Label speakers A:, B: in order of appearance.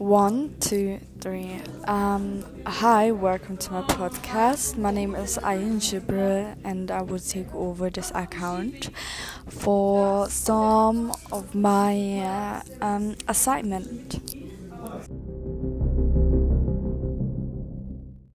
A: One, two, three. Um, hi, welcome to my podcast. My name is Ayin Jibril, and I will take over this account for some of my uh, um, assignment.